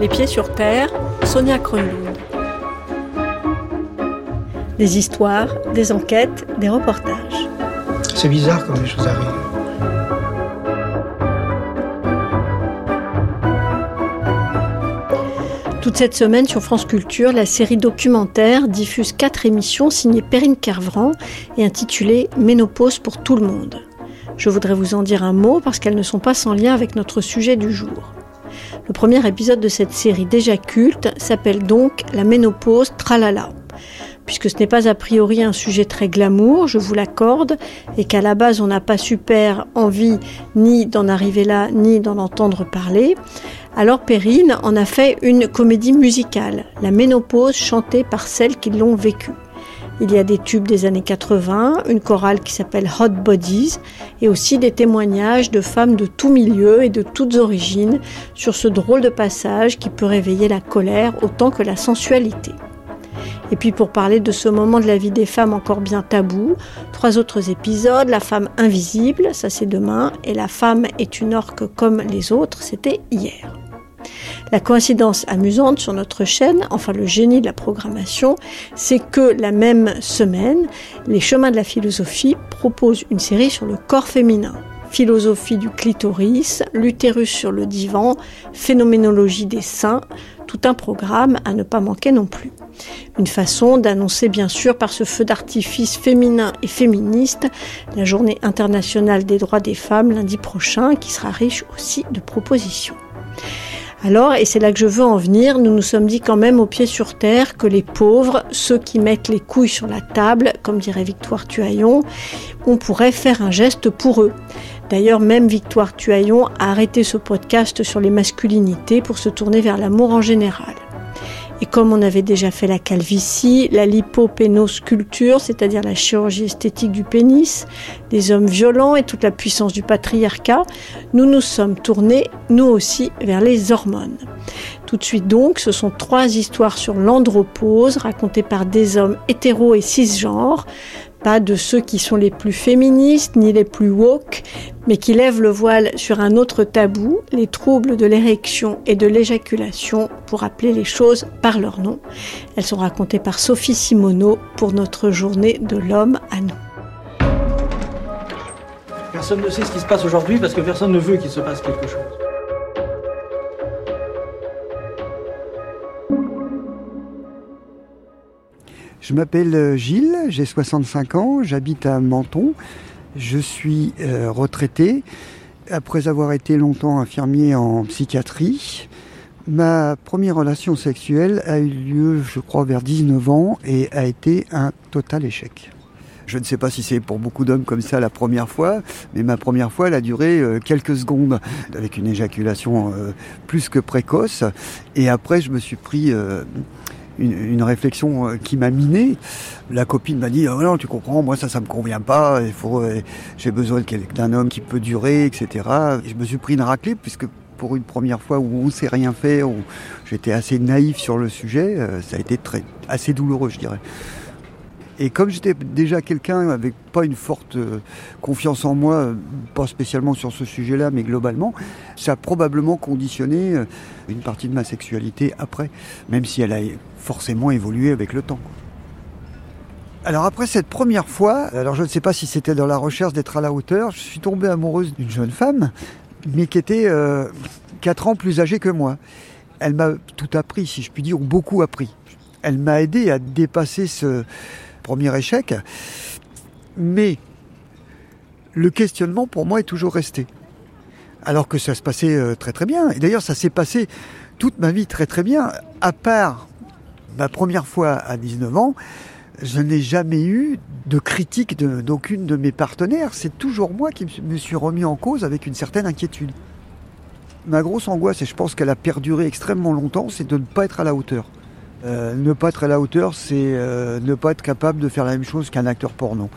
Les pieds sur terre, Sonia Kronlund. Des histoires, des enquêtes, des reportages. C'est bizarre quand les choses arrivent. Toute cette semaine sur France Culture, la série documentaire diffuse quatre émissions signées Perrine Kervran et intitulées Ménopause pour tout le monde. Je voudrais vous en dire un mot parce qu'elles ne sont pas sans lien avec notre sujet du jour. Le premier épisode de cette série déjà culte s'appelle donc La ménopause tralala. Puisque ce n'est pas a priori un sujet très glamour, je vous l'accorde, et qu'à la base on n'a pas super envie ni d'en arriver là, ni d'en entendre parler, alors Perrine en a fait une comédie musicale, La ménopause chantée par celles qui l'ont vécue. Il y a des tubes des années 80, une chorale qui s'appelle Hot Bodies et aussi des témoignages de femmes de tous milieux et de toutes origines sur ce drôle de passage qui peut réveiller la colère autant que la sensualité. Et puis pour parler de ce moment de la vie des femmes encore bien tabou, trois autres épisodes, La femme invisible, ça c'est demain, et La femme est une orque comme les autres, c'était hier. La coïncidence amusante sur notre chaîne, enfin le génie de la programmation, c'est que la même semaine, les chemins de la philosophie proposent une série sur le corps féminin. Philosophie du clitoris, l'utérus sur le divan, phénoménologie des seins, tout un programme à ne pas manquer non plus. Une façon d'annoncer bien sûr par ce feu d'artifice féminin et féministe la journée internationale des droits des femmes lundi prochain qui sera riche aussi de propositions. Alors, et c'est là que je veux en venir, nous nous sommes dit quand même au pied sur terre que les pauvres, ceux qui mettent les couilles sur la table, comme dirait Victoire Tuaillon, on pourrait faire un geste pour eux. D'ailleurs, même Victoire Tuaillon a arrêté ce podcast sur les masculinités pour se tourner vers l'amour en général. Et comme on avait déjà fait la calvitie, la lipopénosculpture, c'est-à-dire la chirurgie esthétique du pénis, des hommes violents et toute la puissance du patriarcat, nous nous sommes tournés, nous aussi, vers les hormones. Tout de suite donc, ce sont trois histoires sur l'andropause racontées par des hommes hétéros et cisgenres, pas de ceux qui sont les plus féministes ni les plus woke, mais qui lèvent le voile sur un autre tabou, les troubles de l'érection et de l'éjaculation, pour appeler les choses par leur nom. Elles sont racontées par Sophie Simoneau pour notre journée de l'homme à nous. Personne ne sait ce qui se passe aujourd'hui parce que personne ne veut qu'il se passe quelque chose. Je m'appelle euh, Gilles, j'ai 65 ans, j'habite à Menton. Je suis euh, retraité après avoir été longtemps infirmier en psychiatrie. Ma première relation sexuelle a eu lieu, je crois, vers 19 ans et a été un total échec. Je ne sais pas si c'est pour beaucoup d'hommes comme ça la première fois, mais ma première fois, elle a duré euh, quelques secondes, avec une éjaculation plus que précoce. Et après, je me suis pris une, réflexion euh, qui m'a miné. La copine m'a dit oh non tu comprends moi ça ça me convient pas il faut euh, j'ai besoin d'un homme qui peut durer etc. je me suis pris une raclée puisque pour une première fois où on ne s'est rien fait où j'étais assez naïf sur le sujet euh, ça a été très assez douloureux je dirais. Et comme j'étais déjà quelqu'un avec pas une forte euh, confiance en moi, euh, pas spécialement sur ce sujet-là, mais globalement, ça a probablement conditionné euh, une partie de ma sexualité après, même si elle a forcément évolué avec le temps. Alors après cette première fois, alors je ne sais pas si c'était dans la recherche d'être à la hauteur, je suis tombé amoureuse d'une jeune femme, mais qui était euh, 4 ans plus âgée que moi. Elle m'a tout appris, si je puis dire, ou beaucoup appris. Elle m'a aidé à dépasser ce, premier échec. Mais le questionnement pour moi est toujours resté. Alors que ça se passait euh, très très bien. Et d'ailleurs ça s'est passé toute ma vie très très bien. À part ma première fois à 19 ans, je n'ai jamais eu de critique d'aucune de, mes partenaires. C'est toujours moi qui me suis remis en cause avec une certaine inquiétude. Ma grosse angoisse, et je pense qu'elle a perduré extrêmement longtemps, c'est de ne pas être à la hauteur. Euh, ne pas être à la hauteur, c'est euh, ne pas être capable de faire la même chose qu'un acteur porno.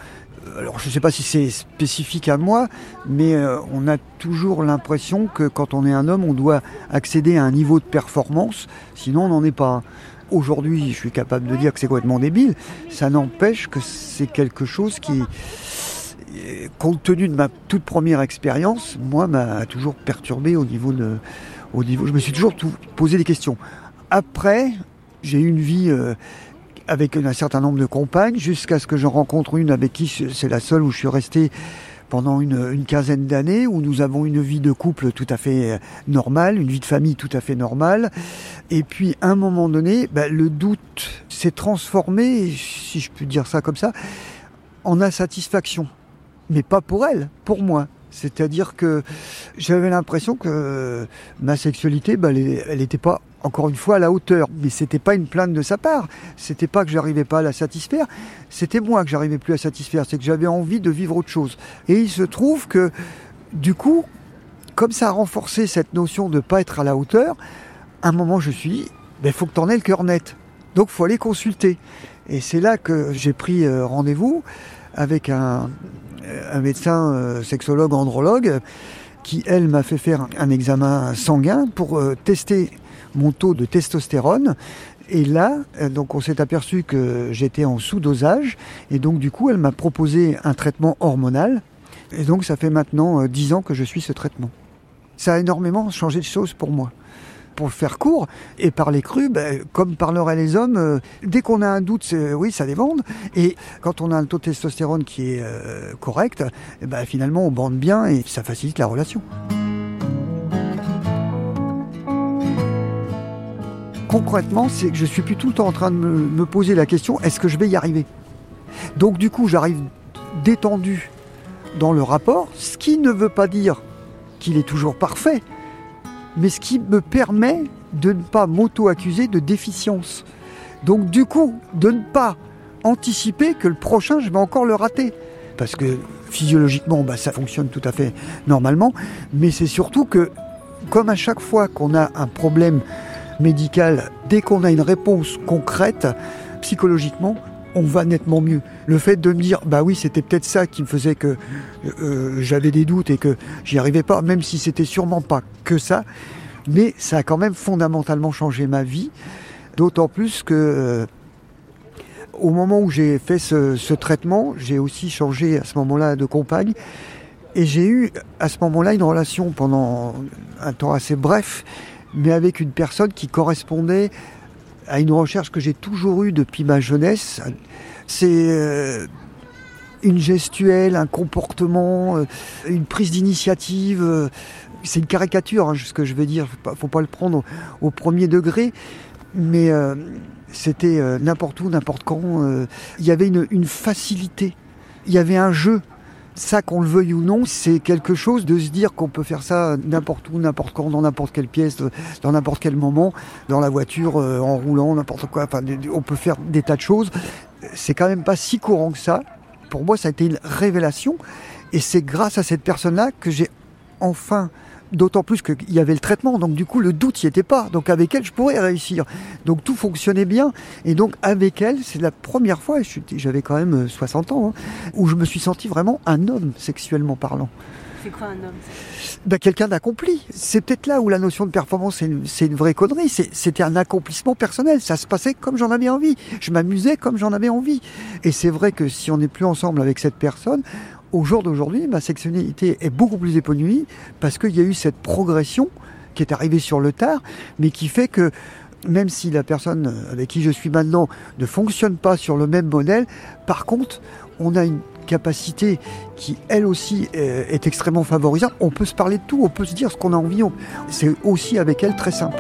Euh, alors je ne sais pas si c'est spécifique à moi, mais on a toujours l'impression que quand on est un homme, on doit accéder à un niveau de performance, sinon on n'en est pas. Aujourd'hui, je suis capable de dire que c'est complètement débile. Ça n'empêche que c'est quelque chose qui, compte tenu de ma toute première expérience, moi, m'a toujours perturbé au niveau de. Je me suis toujours posé des questions. Après, j'ai eu une vie euh, avec un certain nombre de compagnes, jusqu'à ce que je rencontre une avec qui c'est la seule où je suis resté pendant une, quinzaine d'années, où nous avons une vie de couple tout à fait euh, normale, une vie de famille tout à fait normale. Et puis, à un moment donné, bah, le doute s'est transformé, si je peux dire ça comme ça, en insatisfaction. Mais pas pour elle, pour moi. C'est-à-dire que j'avais l'impression que ma sexualité, bah, elle n'était pas encore une fois à la hauteur. Mais c'était pas une plainte de sa part. C'était pas que j'arrivais pas à la satisfaire. C'était moi que j'arrivais plus à satisfaire. C'est que j'avais envie de vivre autre chose. Et il se trouve que, du coup, comme ça a renforcé cette notion de pas être à la hauteur, à un moment je suis, il ben, faut que tu en aies le cœur net. Donc faut aller consulter. Et c'est là que j'ai pris euh, rendez-vous avec un, un médecin euh, sexologue, andrologue, qui, elle, m'a fait faire un examen sanguin pour euh, tester mon taux de testostérone. Et là, donc on s'est aperçu que j'étais en sous-dosage. Et donc, du coup, elle m'a proposé un traitement hormonal. Et donc, ça fait maintenant 10 ans que je suis ce traitement. Ça a énormément changé de choses pour moi pour faire court, et par les crus, ben, comme parleraient les hommes, euh, dès qu'on a un doute, oui, ça dévende. Et quand on a un taux de testostérone qui est euh, correct, eh ben, finalement, on bande bien et ça facilite la relation. Concrètement, c'est que je suis plus tout le temps en train de me poser la question est-ce que je vais y arriver? Donc, du coup, j'arrive détendu dans le rapport, ce qui ne veut pas dire qu'il est toujours parfait, mais ce qui me permet de ne pas m'auto-accuser de déficience. Donc du coup, de ne pas anticiper que le prochain, je vais encore le rater. Parce que physiologiquement, bah, ça fonctionne tout à fait normalement, mais c'est surtout que, comme à chaque fois qu'on a un problème médical, dès qu'on a une réponse concrète, psychologiquement, on va nettement mieux. Le fait de me dire, bah oui, c'était peut-être ça qui me faisait que euh, j'avais des doutes et que j'y arrivais pas, même si c'était sûrement pas que ça, mais ça a quand même fondamentalement changé ma vie, d'autant plus que euh, au moment où j'ai fait ce, traitement, j'ai aussi changé à ce moment-là de compagne. Et j'ai eu à ce moment-là une relation pendant un temps assez bref, mais avec une personne qui correspondait à une recherche que j'ai toujours eue depuis ma jeunesse. C'est euh, une gestuelle, un comportement, euh, une prise d'initiative. Euh, c'est une caricature, hein, ce que je vais dire. Faut pas, faut pas le prendre au, premier degré, mais c'était n'importe où, n'importe quand. Il y avait une, une facilité. Il y avait un jeu ça, qu'on le veuille ou non, c'est quelque chose de se dire qu'on peut faire ça n'importe où, n'importe quand, dans n'importe quelle pièce, dans n'importe quel moment, dans la voiture, euh, en roulant, n'importe quoi. Enfin, on peut faire des tas de choses. C'est quand même pas si courant que ça. Pour moi, ça a été une révélation. Et c'est grâce à cette personne-là que j'ai enfin D'autant plus qu'il y avait le traitement, donc du coup le doute n'y était pas. Donc avec elle, je pourrais réussir. Donc tout fonctionnait bien. Et donc avec elle, c'est la première fois, j'avais quand même 60 euh, ans, hein, où je me suis senti vraiment un homme sexuellement parlant. Ben, Quelqu'un d'accompli. C'est peut-être là où la notion de performance, c'est une, vraie connerie. C'était un accomplissement personnel. Ça se passait comme j'en avais envie. Je m'amusais comme j'en avais envie. Et c'est vrai que si on n'est plus ensemble avec cette personne, au jour d'aujourd'hui, ma sexualité est beaucoup plus épanouie parce qu'il y a eu cette progression qui est arrivée sur le tard, mais qui fait que même si la personne avec qui je suis maintenant ne fonctionne pas sur le même modèle, par contre, on a une capacité qui, elle aussi, est, extrêmement favorisante. On peut se parler de tout, on peut se dire ce qu'on a envie. C'est aussi avec elle très simple.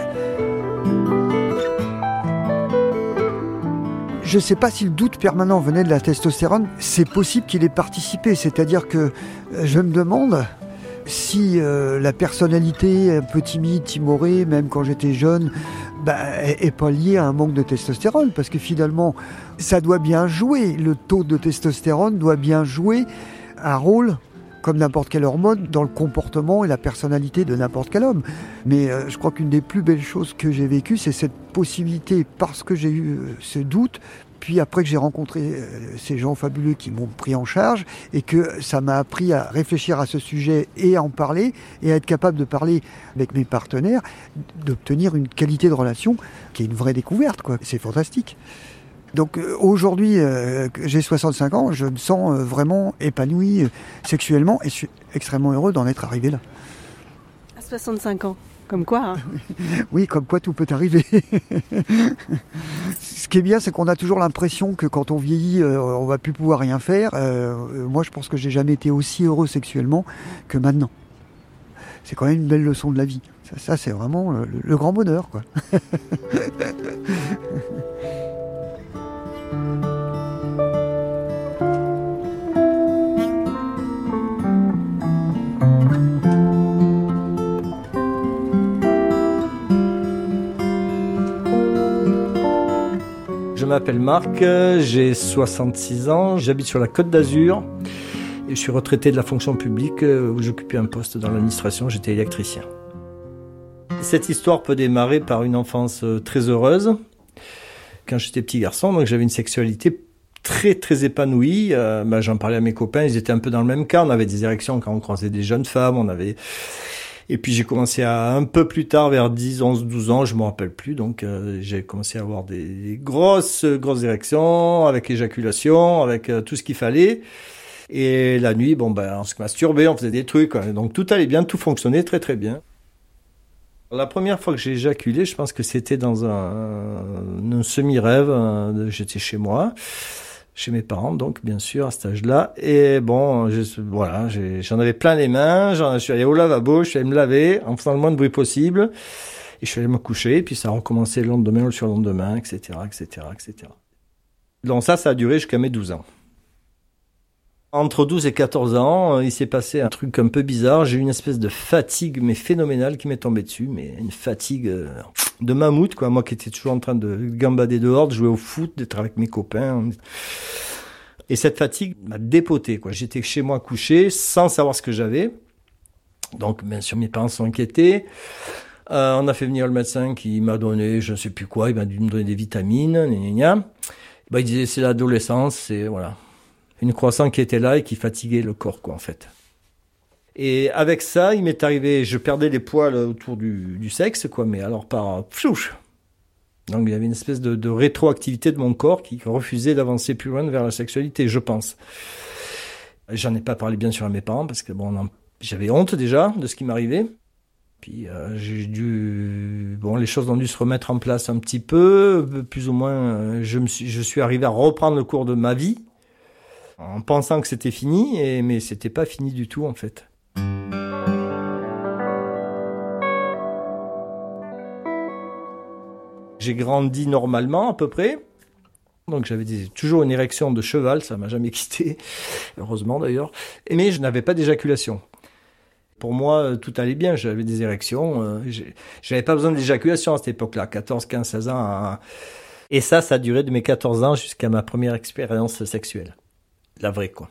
Je ne sais pas si le doute permanent venait de la testostérone. C'est possible qu'il ait participé. C'est-à-dire que euh, je me demande si euh, la personnalité un peu timide, timorée, même quand j'étais jeune, bah, est, pas liée à un manque de testostérone. Parce que finalement, ça doit bien jouer. Le taux de testostérone doit bien jouer un rôle comme n'importe quelle hormone, dans le comportement et la personnalité de n'importe quel homme. Mais euh, je crois qu'une des plus belles choses que j'ai vécues, c'est cette possibilité, parce que j'ai eu euh, ce doute, puis après que j'ai rencontré euh, ces gens fabuleux qui m'ont pris en charge et que ça m'a appris à réfléchir à ce sujet et à en parler et à être capable de parler avec mes partenaires, d'obtenir une qualité de relation qui est une vraie découverte. quoi. C'est fantastique. Donc euh, aujourd'hui, euh, j'ai 65 ans, je me sens vraiment épanoui sexuellement et je suis extrêmement heureux d'en être arrivé là. À 65 ans Comme quoi. Hein. oui, comme quoi tout peut arriver. Ce qui est bien, c'est qu'on a toujours l'impression que quand on vieillit, euh, on va plus pouvoir rien faire. Euh, moi, je pense que j'ai jamais été aussi heureux sexuellement que maintenant. C'est quand même une belle leçon de la vie. Ça, c'est vraiment le, le, grand bonheur, quoi. m'appelle Marc, j'ai 66 ans, j'habite sur la côte d'Azur et je suis retraité de la fonction publique euh, où j'occupais un poste dans l'administration, j'étais électricien. Cette histoire peut démarrer par une enfance euh, très heureuse. Quand j'étais petit garçon, donc j'avais une sexualité très très épanouie. Euh, bah, J'en parlais à mes copains, ils étaient un peu dans le même cas. On avait des érections quand on croisait des jeunes femmes, on avait et puis j'ai commencé à un peu plus tard, vers 10, 11, 12 ans, je me rappelle plus. Donc euh, j'ai commencé à avoir des, grosses, grosses érections, avec éjaculation, avec euh, tout ce qu'il fallait. Et la nuit, bon ben on se masturbait, on faisait des trucs. Donc tout allait bien, tout fonctionnait très très bien. La première fois que j'ai éjaculé, je pense que c'était dans un, un semi-rêve. Euh, j'étais chez moi chez mes parents, donc bien sûr à cet âge-là. Et bon, je, voilà, j'en avais plein les mains. Je suis allé au lavabo, je suis allé me laver en faisant le moins de bruit possible. Et je suis allé me coucher. Et puis ça a recommencé le lendemain, le surlendemain, etc., etc., etc. Donc ça, ça a duré jusqu'à mes 12 ans. Entre 12 et 14 ans, euh, il s'est passé un truc un peu bizarre. J'ai eu une espèce de fatigue, mais phénoménale, qui m'est tombée dessus. Mais une fatigue euh, de mammouth, quoi. Moi qui étais toujours en train de gambader dehors, de jouer au foot, d'être avec mes copains. Et cette fatigue m'a dépoté, quoi. J'étais chez moi couché, sans savoir ce que j'avais. Donc, bien sûr, mes parents sont inquiétés. Euh, on a fait venir le médecin qui m'a donné, je ne sais plus quoi, il m'a dû me donner des vitamines, gna. Bah, il disait, c'est l'adolescence, c'est, voilà une croissance qui était là et qui fatiguait le corps, quoi, en fait. Et avec ça, il m'est arrivé, je perdais les poils autour du, sexe, quoi, mais alors par pflouche. Donc il y avait une espèce de, rétroactivité de mon corps qui refusait d'avancer plus loin vers la sexualité, je pense. J'en ai pas parlé bien sûr à mes parents parce que bon, j'avais honte déjà de ce qui m'arrivait. Puis euh, j'ai dû, bon, les choses ont dû se remettre en place un petit peu, plus ou moins. Euh, je me suis, je suis arrivé à reprendre le cours de ma vie en pensant que c'était fini, et, mais c'était pas fini du tout en fait. J'ai grandi normalement à peu près. Donc j'avais toujours une érection de cheval, ça m'a jamais quitté, heureusement d'ailleurs. Mais je n'avais pas d'éjaculation. Pour moi, tout allait bien, j'avais des érections. Euh, j'avais pas besoin d'éjaculation à cette époque-là, 14, 15, 16 ans. Hein. Et ça, ça a duré de mes 14 ans jusqu'à ma première expérience sexuelle la vraie quoi.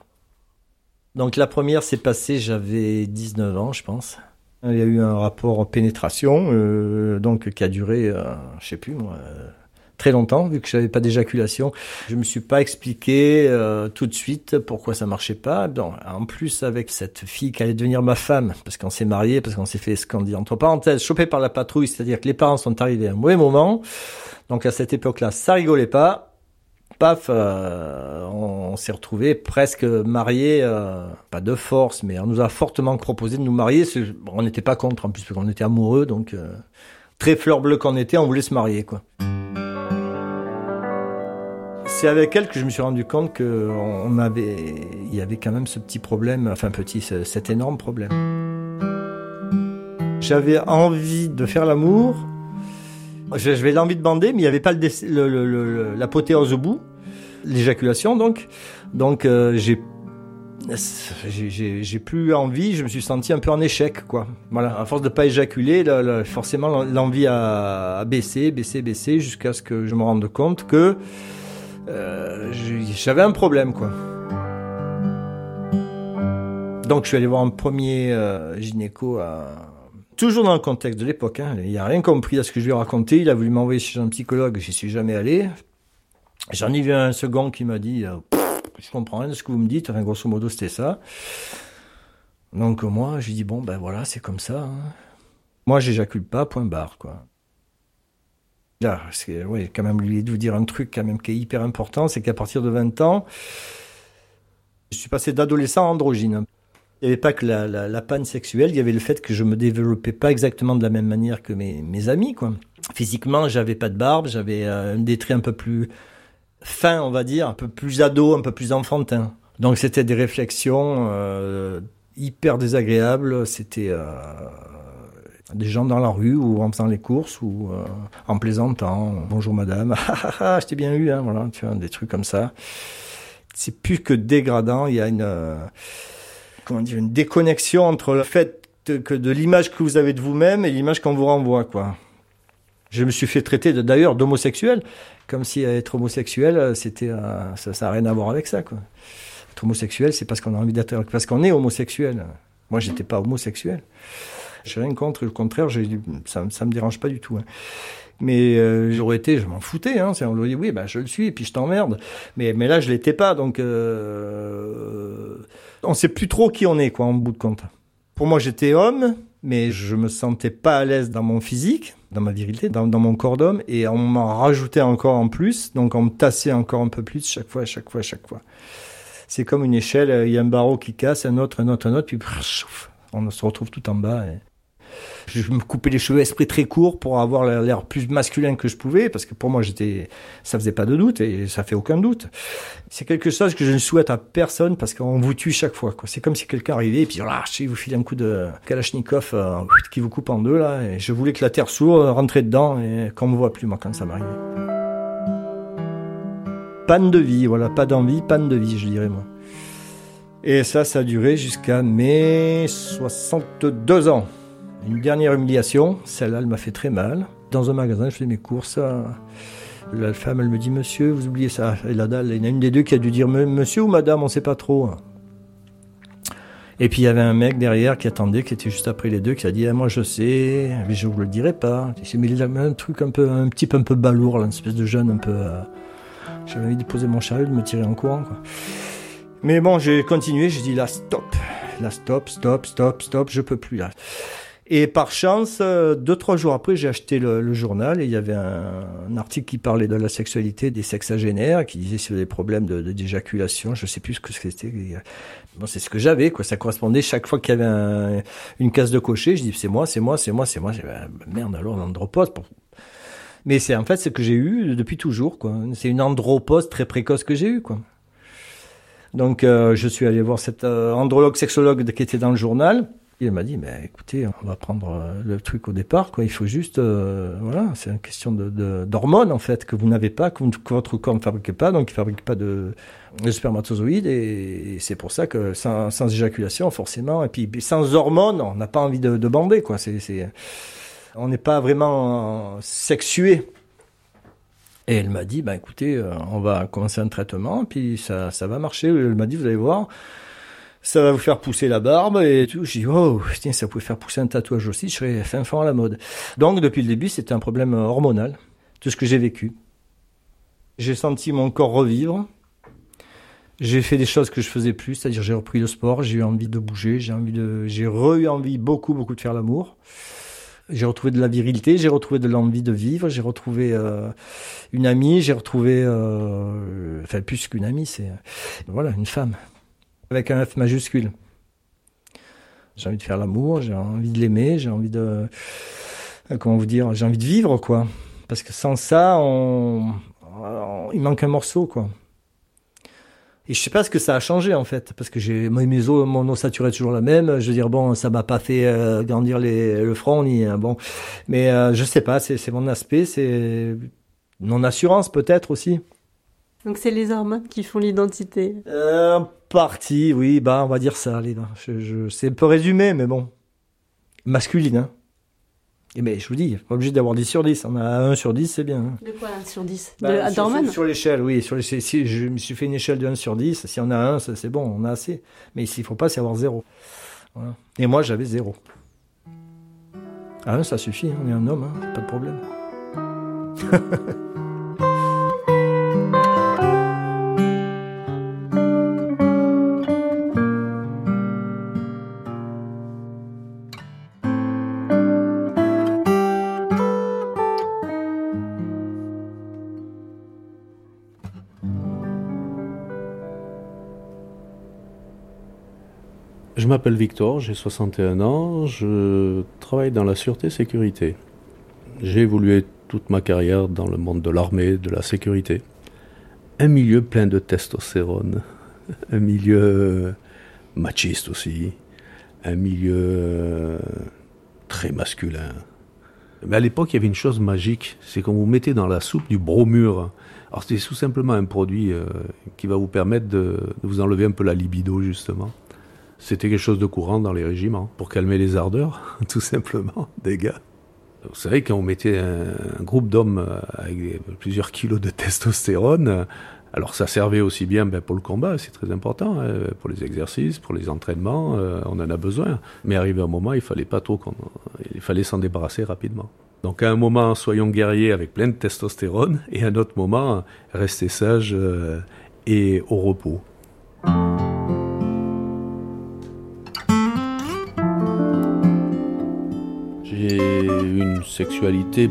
Donc la première s'est passée, j'avais 19 ans je pense. Il y a eu un rapport pénétration, euh, donc qui a duré, euh, je sais plus moi, euh, très longtemps vu que j'avais pas d'éjaculation. Je me suis pas expliqué euh, tout de suite pourquoi ça marchait pas. Bon, en plus avec cette fille qui allait devenir ma femme parce qu'on s'est marié, parce qu'on s'est fait ce qu'on dit entre parenthèses, chopé par la patrouille, c'est-à-dire que les parents sont arrivés à un mauvais moment. Donc à cette époque-là, ça rigolait pas paf, euh, on, s'est retrouvés presque mariés, euh, pas de force, mais on nous a fortement proposé de nous marier. On n'était pas contre en plus, parce qu'on était amoureux, donc euh, très fleur bleue qu'on était, on voulait se marier, quoi. C'est avec elle que je me suis rendu compte que on avait, il y avait quand même ce petit problème, enfin petit, cet énorme problème. J'avais envie de faire l'amour, j'avais l'envie de bander, mais il n'y avait pas l'apothéose le, au bout, l'éjaculation donc. Donc euh, j'ai j'ai plus envie, je me suis senti un peu en échec, quoi. Voilà, à force de pas éjaculer, forcément l'envie a, baissé, baissé, baissé, jusqu'à ce que je me rende compte que euh, j'avais un problème, quoi. Donc je suis allé voir un premier euh, gynéco à, toujours dans le contexte de l'époque. Hein. Il n'a rien compris à ce que je lui ai raconté. Il a voulu m'envoyer chez un psychologue. J'y suis jamais allé. J'en ai vu un second qui m'a dit euh, Je comprends rien de ce que vous me dites. Grosso modo, c'était ça. Donc, moi, j'ai dit Bon, ben voilà, c'est comme ça. Hein. Moi, j'éjacule pas, point barre, quoi. Là, c'est ouais, quand même oublié de vous dire un truc quand même qui est hyper important c'est qu'à partir de 20 ans, je suis passé d'adolescent à androgyne. Il n'y avait pas que la, panne sexuelle, il y avait le fait que je me développais pas exactement de la même manière que mes, amis. Quoi. Physiquement, j'avais pas de barbe, j'avais euh, des traits un peu plus fins, on va dire, un peu plus ado, un peu plus enfantin. Donc c'était des réflexions euh, hyper désagréables. C'était euh, des gens dans la rue ou en faisant les courses ou euh, en plaisantant. Bonjour madame, ah, je t'ai bien eu, hein, voilà, tu vois, des trucs comme ça. C'est plus que dégradant. Il y a une comment dire une déconnexion entre le fait que de l'image que vous avez de vous-même et l'image qu'on vous renvoie. Je me suis fait traiter d'ailleurs d'homosexuel, comme si être homosexuel, c'était ça, ça a rien à voir avec ça. Être homosexuel, c'est parce qu'on a envie d'être, parce qu'on est homosexuel. Moi, j'étais pas homosexuel. J'ai rien contre, le contraire, ça, ça me dérange pas du tout. Hein. Mais euh, j'aurais été, je m'en foutais. Hein. On lui dit oui, bah, je le suis, et puis je t'emmerde. Mais, mais là, je l'étais pas, donc euh, on sait plus trop qui on est, quoi, en bout de compte. Pour moi, j'étais homme, mais je me sentais pas à l'aise dans mon physique, dans ma virilité, dans, mon corps d'homme, et on m'en rajoutait encore en plus, donc on me tassait encore un peu plus chaque fois, chaque fois, chaque fois. C'est comme une échelle, il y a un barreau qui casse, un autre, un autre, un autre, puis on se retrouve tout en bas. Je me coupais les cheveux esprit très court pour avoir l'air plus masculin que je pouvais, parce que pour moi, j'étais, ça faisait pas de doute et ça fait aucun doute. C'est quelque chose que je ne souhaite à personne parce qu'on vous tue chaque fois. C'est comme si quelqu'un arrivait et puis là, il vous file un coup de Kalachnikov euh, qui vous coupe en deux là. Et je voulais que la terre s'ouvre, rentrer dedans et qu'on me voit plus moi quand ça m'arrivait. Panne de vie, voilà, pas d'envie, panne de vie, je dirais moi. Et ça, ça a duré jusqu'à mes 62 ans. Une dernière humiliation, celle-là, elle m'a fait très mal. Dans un magasin, je fais mes courses. Euh, la femme, elle me dit Monsieur, vous oubliez ça. Et la dalle, il y en a une des deux qui a dû dire Monsieur ou Madame, on sait pas trop. Et puis il y avait un mec derrière qui attendait, qui était juste après les deux, qui a dit ah, Moi je sais, mais je vous le dirai pas. Mais il avait un truc un peu, un type un peu balourd, une espèce de jeune un peu. Euh, j'avais envie de poser mon chariot, de me tirer en courant. Mais bon, j'ai continué, j'ai dit là, stop. Là, stop, stop, stop, stop, je peux plus là. Et par chance, euh, deux, trois jours après, j'ai acheté le, journal et il y avait un, article qui parlait de la sexualité des sexagénaires, qui disait sur des problèmes de, d'éjaculation, je sais plus ce que c'était. Bon, c'est ce que j'avais, quoi. Ça correspondait chaque fois qu'il y avait une case de cocher, je dis c'est moi, c'est moi, c'est moi, c'est moi. J'ai ben, merde alors l'andropause. Mais c'est en fait ce que j'ai eu depuis toujours, quoi. C'est une andropause très précoce que j'ai eu, quoi. Donc euh, je suis allé voir cet euh, andrologue sexologue qui était dans le journal il m'a dit, mais écoutez, on va prendre euh, le truc au départ, quoi. Il faut juste, euh, voilà, c'est une question de, d'hormones en fait que vous n'avez pas, que, votre corps ne fabrique pas, donc il fabrique pas de, de spermatozoïdes, et, c'est pour ça que sans, éjaculation, forcément, et puis sans hormones, on n'a pas envie de, de bander, quoi. C'est, on n'est pas vraiment sexué. Et elle m'a dit, bah écoutez, euh, on va commencer un traitement, puis ça, ça va marcher. Elle m'a dit, vous allez voir ça va vous faire pousser la barbe et tout. J'ai dit, oh, tiens, ça pouvait faire pousser un tatouage aussi, je serais fin fort à la mode. Donc, depuis le début, c'était un problème hormonal, tout ce que j'ai vécu. J'ai senti mon corps revivre. J'ai fait des choses que je faisais plus, c'est-à-dire j'ai repris le sport, j'ai eu envie de bouger, j'ai envie de, j'ai re-eu envie beaucoup, beaucoup de faire l'amour. J'ai retrouvé de la virilité, j'ai retrouvé de l'envie de vivre, j'ai retrouvé euh, une amie, j'ai retrouvé, euh, enfin plus qu'une amie, c'est voilà une femme avec un F majuscule. J'ai envie de faire l'amour, j'ai envie de l'aimer, j'ai envie de euh, comment vous dire, j'ai envie de vivre quoi. Parce que sans ça, on, il manque un morceau quoi. Et je sais pas ce que ça a changé en fait, parce que j'ai mes os, mon ossature est toujours la même. Je veux dire bon, ça m'a pas fait euh, grandir les, le front ni hein, bon, mais euh, je sais pas, c'est mon aspect, c'est mon assurance peut-être aussi. Donc c'est les hormones qui font l'identité. Euh, partie, oui, bah on va dire ça. Allez, je, je, c'est un peu résumé, mais bon, masculine. Hein. Et mais je vous dis, pas obligé d'avoir 10 sur 10. On a 1 sur 10, c'est bien. Hein. De quoi 1 sur 10 bah, De Sur, l'échelle, oui. Sur les, si je me suis fait une échelle de 1 sur 10, si on a 1, c'est bon, on a assez. Mais ici, il ne faut pas, c'est avoir 0. Voilà. Et moi, j'avais 0. Ah, ça suffit, on est un homme, hein, pas de problème. Je m'appelle Victor, j'ai 61 ans, je travaille dans la sûreté-sécurité. J'ai évolué toute ma carrière dans le monde de l'armée, de la sécurité. Un milieu plein de testostérone, un milieu machiste aussi, un milieu euh, très masculin. Mais à l'époque, il y avait une chose magique, c'est qu'on vous mettez dans la soupe du bromure. Alors c'est tout simplement un produit euh, qui va vous permettre de, vous enlever un peu la libido justement. C'était quelque chose de courant dans les régiments, pour calmer les ardeurs, tout simplement, des gars. Vous savez, quand on mettait un, groupe d'hommes euh, avec plusieurs kilos de testostérone, alors ça servait aussi bien ben, pour le combat, c'est très important, hein, pour les exercices, pour les entraînements, euh, on en a besoin. Mais arrivé un moment, il fallait pas trop, il fallait s'en débarrasser rapidement. Donc à un moment, soyons guerriers avec plein de testostérone, et à un autre moment, restez sages euh, et au repos. Une sexualité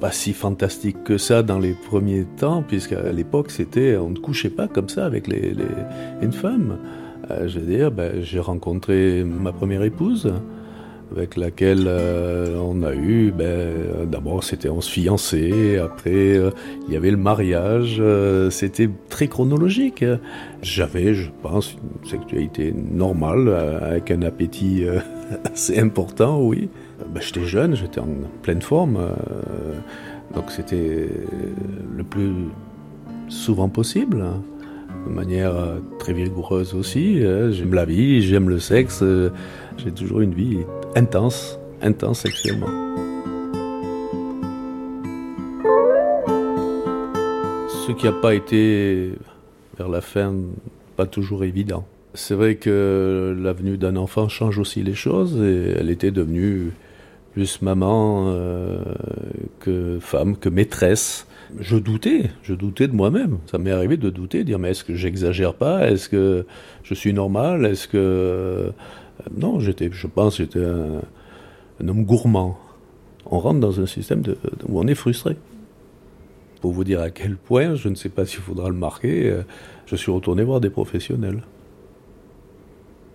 pas si fantastique que ça dans les premiers temps, puisqu'à l'époque, c'était, on ne couchait pas comme ça avec les, une femme. Euh, je veux dire, ben, j'ai rencontré ma première épouse, avec laquelle euh, on a eu, ben, d'abord c'était on se fiançait, après euh, il y avait le mariage, c'était très chronologique. J'avais, je pense, une sexualité normale, avec un appétit assez important, oui. Ben, j'étais jeune, j'étais en pleine forme, donc c'était le plus souvent possible. De manière très vigoureuse aussi. Hein. J'aime la vie, j'aime le sexe, j'ai toujours une vie intense, intense sexuellement. Ce qui n'a pas été vers la fin pas toujours évident. C'est vrai que la venue d'un enfant change aussi les choses et elle était devenue plus maman euh, que femme, que maîtresse. Je doutais, je doutais de moi-même. Ça m'est arrivé de douter, de dire mais est-ce que j'exagère pas? Est-ce que je suis normal? Est-ce que euh, non J'étais, je pense, j'étais un, homme gourmand. On rentre dans un système où on est frustré. Pour vous dire à quel point, je ne sais pas s'il faudra le marquer, euh, je suis retourné voir des professionnels.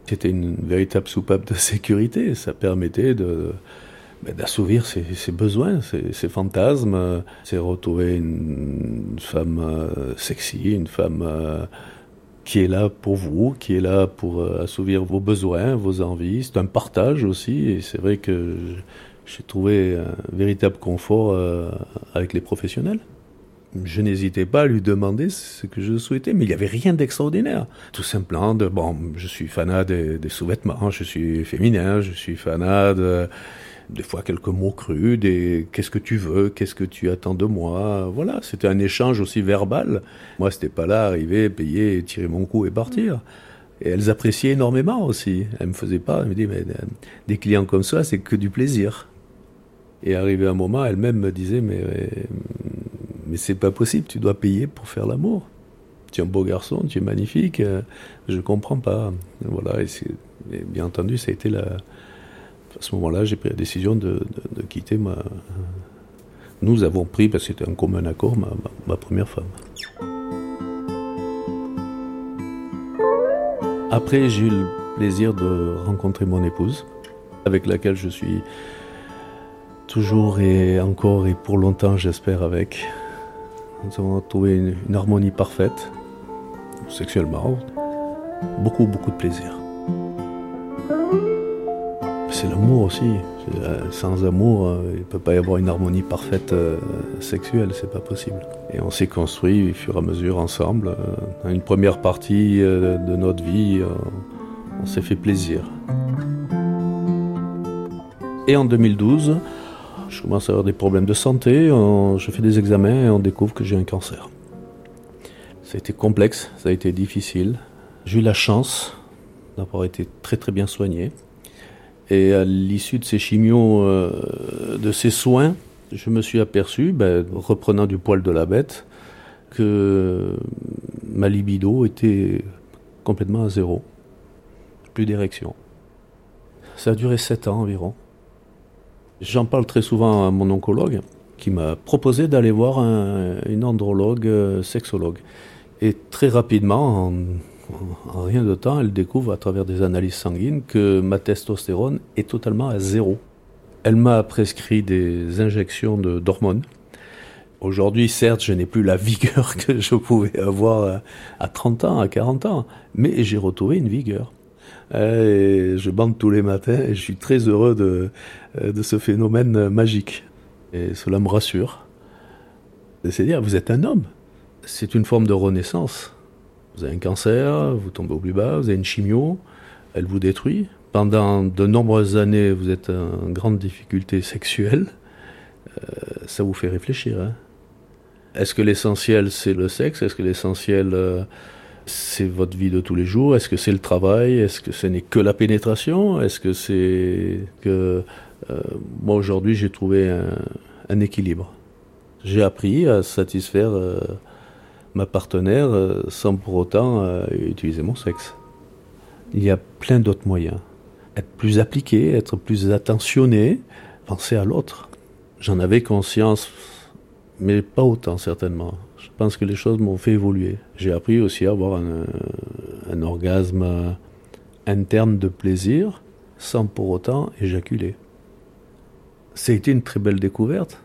C'était une véritable soupape de sécurité. Ça permettait de d'assouvir ses, besoins, ses, fantasmes. C'est retrouver une, femme euh, sexy, une femme euh, qui est là pour vous, qui est là pour euh, assouvir vos besoins, vos envies. C'est un partage aussi, et c'est vrai que j'ai trouvé un véritable confort avec les professionnels. Je n'hésitais pas à lui demander ce que je souhaitais, mais il n'y avait rien d'extraordinaire. Tout simplement, de, bon, je suis fanat des, des sous-vêtements, je suis féminin, je suis fanat de des fois quelques mots crus, des qu'est-ce que tu veux, qu'est-ce que tu attends de moi? Voilà, c'était un échange aussi verbal. Moi, c'était pas là, arriver, payer, tirer mon coup et partir. Et elles appréciaient énormément aussi. Elles me faisaient pas, elles me disaient, mais euh, des clients comme ça, c'est que du plaisir. Et arrivé un moment, elle-même me disait, mais, euh, mais c'est pas possible, tu dois payer pour faire l'amour. Tu es un beau garçon, tu es magnifique, euh, je comprends pas. Voilà, et bien entendu, ça a été la, à ce moment-là, j'ai pris la décision de, quitter ma. Nous avons pris, parce que c'était un commun accord, ma, première femme. Après, j'ai eu le plaisir de rencontrer mon épouse, avec laquelle je suis toujours et encore et pour longtemps, j'espère, avec. Nous avons trouvé une, une harmonie parfaite, sexuellement, beaucoup, beaucoup de plaisir c'est l'amour aussi. Euh, sans amour, euh, il ne peut pas y avoir une harmonie parfaite euh, sexuelle, c'est pas possible. Et on s'est construit au fur et à mesure ensemble. Dans une première partie de notre vie, on s'est fait plaisir. Et en 2012, je commence à avoir des problèmes de santé, je fais des examens et on découvre que j'ai un cancer. Ça a été complexe, ça a été difficile. J'ai eu la chance d'avoir été très très bien soigné. Et à l'issue de ces chimios, euh, de ces soins, je me suis aperçu, ben, reprenant du poil de la bête, que ma libido était complètement à zéro. Plus d'érection. Ça a duré sept ans environ. J'en parle très souvent à mon oncologue, qui m'a proposé d'aller voir un, une andrologue euh, sexologue. Et très rapidement, en en rien de temps, elle découvre à travers des analyses sanguines que ma testostérone est totalement à zéro. Elle m'a prescrit des injections d'hormones. Aujourd'hui, certes, je n'ai plus la vigueur que je pouvais avoir à 30 ans, à 40 ans, mais j'ai retrouvé une vigueur. Et je bande tous les matins et je suis très heureux de, ce phénomène magique. Et cela me rassure. C'est-à-dire, vous êtes un homme. C'est une forme de renaissance. Vous avez un cancer, vous tombez au plus bas, vous avez une chimio, elle vous détruit. Pendant de nombreuses années, vous êtes en grande difficulté sexuelle. Euh, ça vous fait réfléchir. Hein. Est-ce que l'essentiel c'est le sexe? Est-ce que l'essentiel euh, c'est votre vie de tous les jours? Est-ce que c'est le travail? Est-ce que ce n'est que la pénétration? Est-ce que c'est que euh, moi aujourd'hui j'ai trouvé un, équilibre J'ai appris à satisfaire ma partenaire euh, sans pour autant euh, utiliser mon sexe. Il y a plein d'autres moyens. Être plus appliqué, être plus attentionné, penser à l'autre. J'en avais conscience, mais pas autant certainement. Je pense que les choses m'ont fait évoluer. J'ai appris aussi à avoir un, un orgasme interne de plaisir sans pour autant éjaculer. Été une très belle découverte.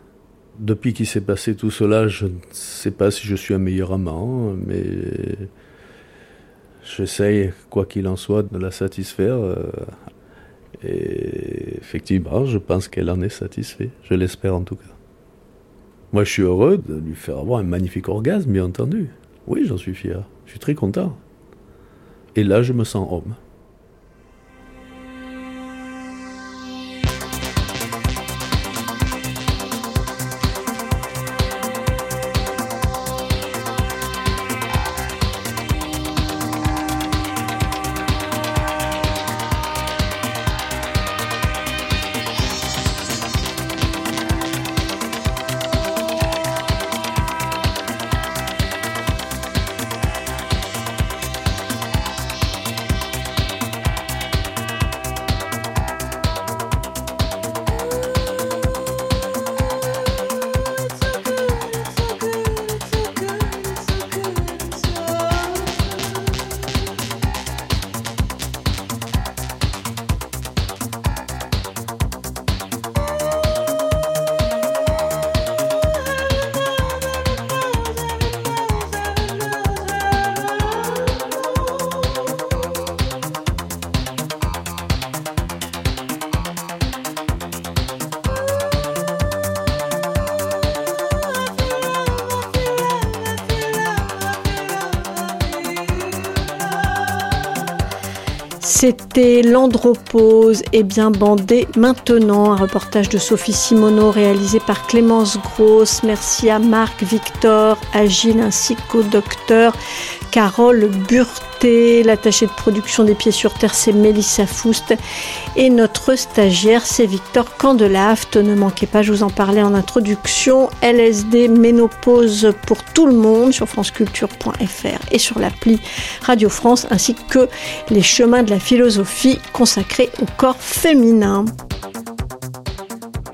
Depuis qu'il s'est passé tout cela, je ne sais pas si je suis un meilleur amant, mais j'essaye, quoi qu'il en soit, de la satisfaire. Euh, et effectivement, je pense qu'elle en est satisfaite. Je l'espère en tout cas. Moi, je suis heureux de lui faire avoir un magnifique orgasme, bien entendu. Oui, j'en suis fier. Je suis très content. Et là, je me sens homme. C'était l'andropause et bien bandé maintenant, un reportage de Sophie Simoneau réalisé par Clémence Grosse. Merci à Marc, Victor, Agile ainsi qu'au docteur Carole Burté. L'attaché de production des Pieds sur Terre, c'est Mélissa Foust. Et notre stagiaire, c'est Victor Candelaft. Ne manquez pas, je vous en parlais en introduction. LSD, ménopause pour tout le monde sur franceculture.fr et sur l'appli Radio France, ainsi que les chemins de la philosophie consacrés au corps féminin.